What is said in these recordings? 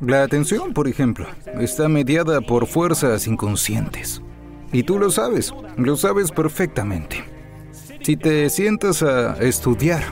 La atención, por ejemplo, está mediada por fuerzas inconscientes. Y tú lo sabes, lo sabes perfectamente. Si te sientas a estudiar,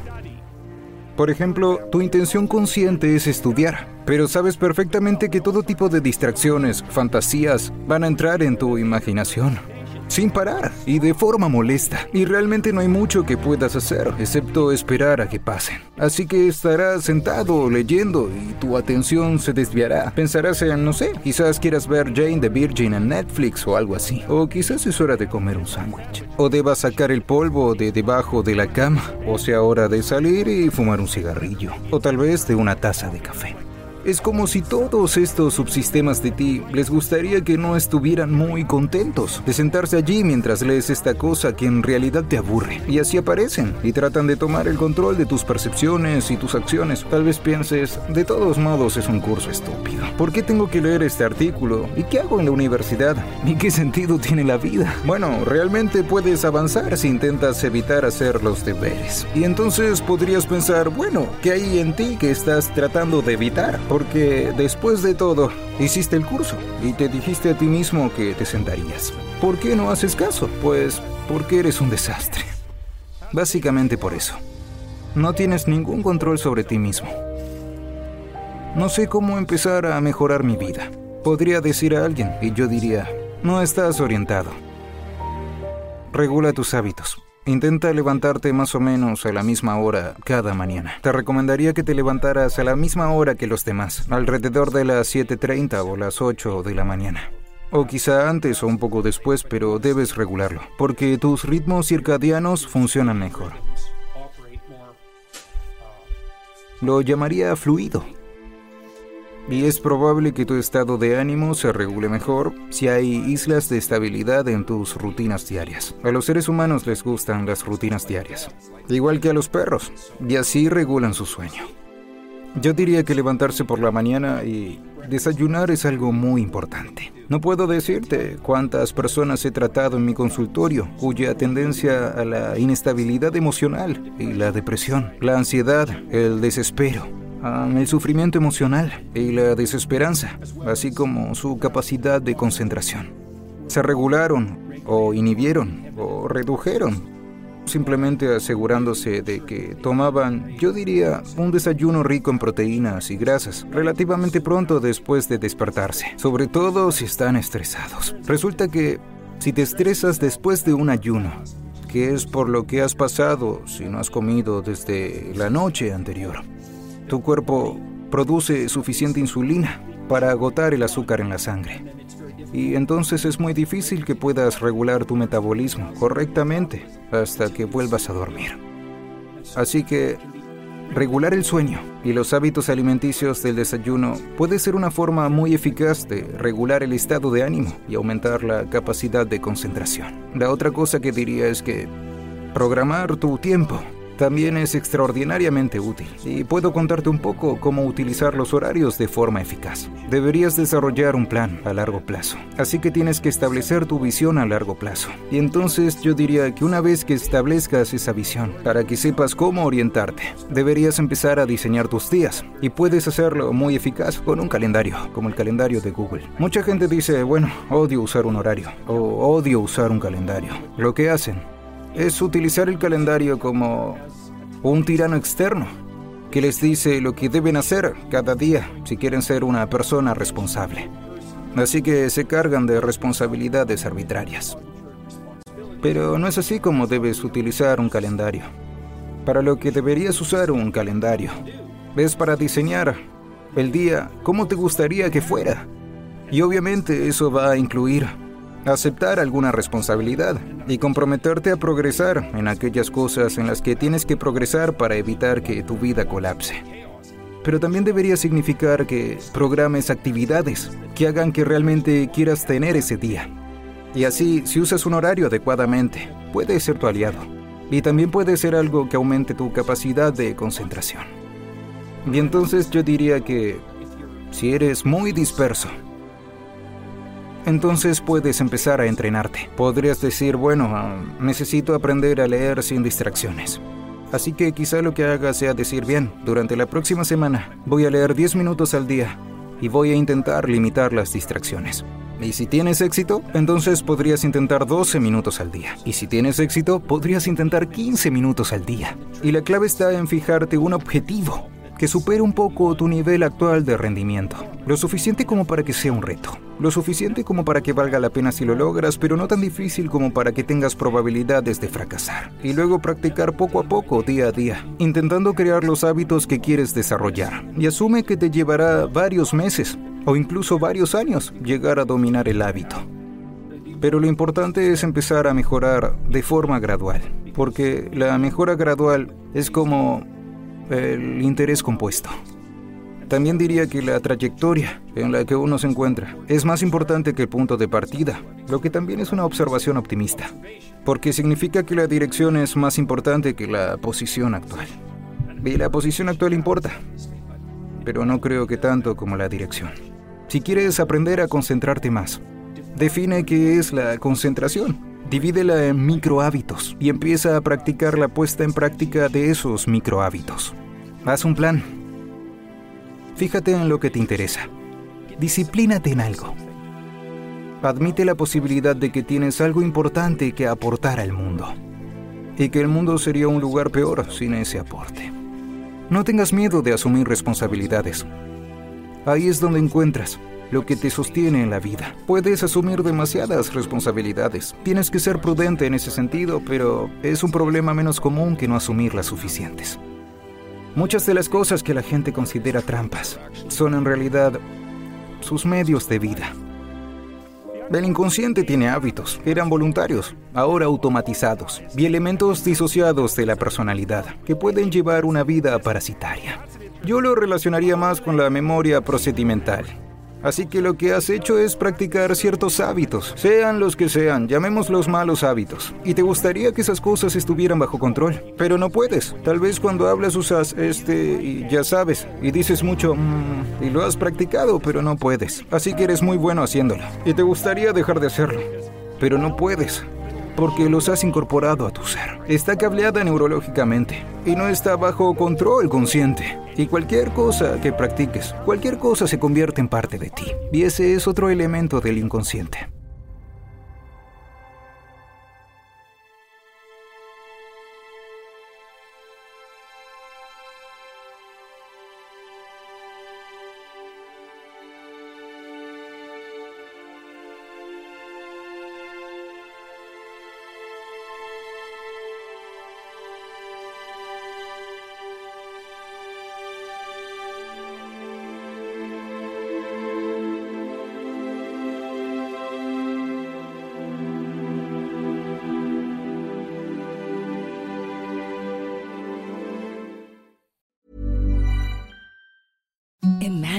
por ejemplo, tu intención consciente es estudiar, pero sabes perfectamente que todo tipo de distracciones, fantasías, van a entrar en tu imaginación. Sin parar y de forma molesta. Y realmente no hay mucho que puedas hacer, excepto esperar a que pasen. Así que estarás sentado leyendo y tu atención se desviará. Pensarás en, no sé, quizás quieras ver Jane the Virgin en Netflix o algo así. O quizás es hora de comer un sándwich. O debas sacar el polvo de debajo de la cama. O sea hora de salir y fumar un cigarrillo. O tal vez de una taza de café. Es como si todos estos subsistemas de ti les gustaría que no estuvieran muy contentos de sentarse allí mientras lees esta cosa que en realidad te aburre. Y así aparecen y tratan de tomar el control de tus percepciones y tus acciones. Tal vez pienses, de todos modos es un curso estúpido. ¿Por qué tengo que leer este artículo? ¿Y qué hago en la universidad? ¿Y qué sentido tiene la vida? Bueno, realmente puedes avanzar si intentas evitar hacer los deberes. Y entonces podrías pensar, bueno, ¿qué hay en ti que estás tratando de evitar? Porque después de todo, hiciste el curso y te dijiste a ti mismo que te sentarías. ¿Por qué no haces caso? Pues porque eres un desastre. Básicamente por eso. No tienes ningún control sobre ti mismo. No sé cómo empezar a mejorar mi vida. Podría decir a alguien y yo diría, no estás orientado. Regula tus hábitos. Intenta levantarte más o menos a la misma hora cada mañana. Te recomendaría que te levantaras a la misma hora que los demás, alrededor de las 7.30 o las 8 de la mañana. O quizá antes o un poco después, pero debes regularlo, porque tus ritmos circadianos funcionan mejor. Lo llamaría fluido. Y es probable que tu estado de ánimo se regule mejor si hay islas de estabilidad en tus rutinas diarias. A los seres humanos les gustan las rutinas diarias, igual que a los perros, y así regulan su sueño. Yo diría que levantarse por la mañana y desayunar es algo muy importante. No puedo decirte cuántas personas he tratado en mi consultorio cuya tendencia a la inestabilidad emocional y la depresión, la ansiedad, el desespero, el sufrimiento emocional y la desesperanza, así como su capacidad de concentración. Se regularon o inhibieron o redujeron, simplemente asegurándose de que tomaban, yo diría, un desayuno rico en proteínas y grasas relativamente pronto después de despertarse, sobre todo si están estresados. Resulta que si te estresas después de un ayuno, que es por lo que has pasado si no has comido desde la noche anterior, tu cuerpo produce suficiente insulina para agotar el azúcar en la sangre. Y entonces es muy difícil que puedas regular tu metabolismo correctamente hasta que vuelvas a dormir. Así que regular el sueño y los hábitos alimenticios del desayuno puede ser una forma muy eficaz de regular el estado de ánimo y aumentar la capacidad de concentración. La otra cosa que diría es que programar tu tiempo también es extraordinariamente útil y puedo contarte un poco cómo utilizar los horarios de forma eficaz. Deberías desarrollar un plan a largo plazo, así que tienes que establecer tu visión a largo plazo. Y entonces yo diría que una vez que establezcas esa visión, para que sepas cómo orientarte, deberías empezar a diseñar tus días y puedes hacerlo muy eficaz con un calendario, como el calendario de Google. Mucha gente dice, bueno, odio usar un horario o odio usar un calendario. Lo que hacen es utilizar el calendario como un tirano externo que les dice lo que deben hacer cada día si quieren ser una persona responsable. Así que se cargan de responsabilidades arbitrarias. Pero no es así como debes utilizar un calendario. Para lo que deberías usar un calendario es para diseñar el día como te gustaría que fuera. Y obviamente eso va a incluir aceptar alguna responsabilidad y comprometerte a progresar en aquellas cosas en las que tienes que progresar para evitar que tu vida colapse. Pero también debería significar que programes actividades que hagan que realmente quieras tener ese día. Y así, si usas un horario adecuadamente, puede ser tu aliado. Y también puede ser algo que aumente tu capacidad de concentración. Y entonces yo diría que si eres muy disperso, entonces puedes empezar a entrenarte. Podrías decir, bueno, necesito aprender a leer sin distracciones. Así que quizá lo que haga sea decir, bien, durante la próxima semana voy a leer 10 minutos al día y voy a intentar limitar las distracciones. Y si tienes éxito, entonces podrías intentar 12 minutos al día. Y si tienes éxito, podrías intentar 15 minutos al día. Y la clave está en fijarte un objetivo que supere un poco tu nivel actual de rendimiento. Lo suficiente como para que sea un reto. Lo suficiente como para que valga la pena si lo logras, pero no tan difícil como para que tengas probabilidades de fracasar. Y luego practicar poco a poco, día a día, intentando crear los hábitos que quieres desarrollar. Y asume que te llevará varios meses o incluso varios años llegar a dominar el hábito. Pero lo importante es empezar a mejorar de forma gradual, porque la mejora gradual es como el interés compuesto. También diría que la trayectoria en la que uno se encuentra es más importante que el punto de partida, lo que también es una observación optimista, porque significa que la dirección es más importante que la posición actual. Y la posición actual importa, pero no creo que tanto como la dirección. Si quieres aprender a concentrarte más, define qué es la concentración. Divídela en micro hábitos y empieza a practicar la puesta en práctica de esos micro hábitos. Haz un plan. Fíjate en lo que te interesa. Disciplínate en algo. Admite la posibilidad de que tienes algo importante que aportar al mundo. Y que el mundo sería un lugar peor sin ese aporte. No tengas miedo de asumir responsabilidades. Ahí es donde encuentras lo que te sostiene en la vida. Puedes asumir demasiadas responsabilidades. Tienes que ser prudente en ese sentido, pero es un problema menos común que no asumir las suficientes. Muchas de las cosas que la gente considera trampas son en realidad sus medios de vida. El inconsciente tiene hábitos, eran voluntarios, ahora automatizados, y elementos disociados de la personalidad, que pueden llevar una vida parasitaria. Yo lo relacionaría más con la memoria procedimental, Así que lo que has hecho es practicar ciertos hábitos, sean los que sean, llamémoslos malos hábitos. Y te gustaría que esas cosas estuvieran bajo control, pero no puedes. Tal vez cuando hablas usas este ya sabes, y dices mucho mmm, y lo has practicado, pero no puedes. Así que eres muy bueno haciéndolo. Y te gustaría dejar de hacerlo, pero no puedes porque los has incorporado a tu ser. Está cableada neurológicamente y no está bajo control consciente. Y cualquier cosa que practiques, cualquier cosa se convierte en parte de ti. Y ese es otro elemento del inconsciente.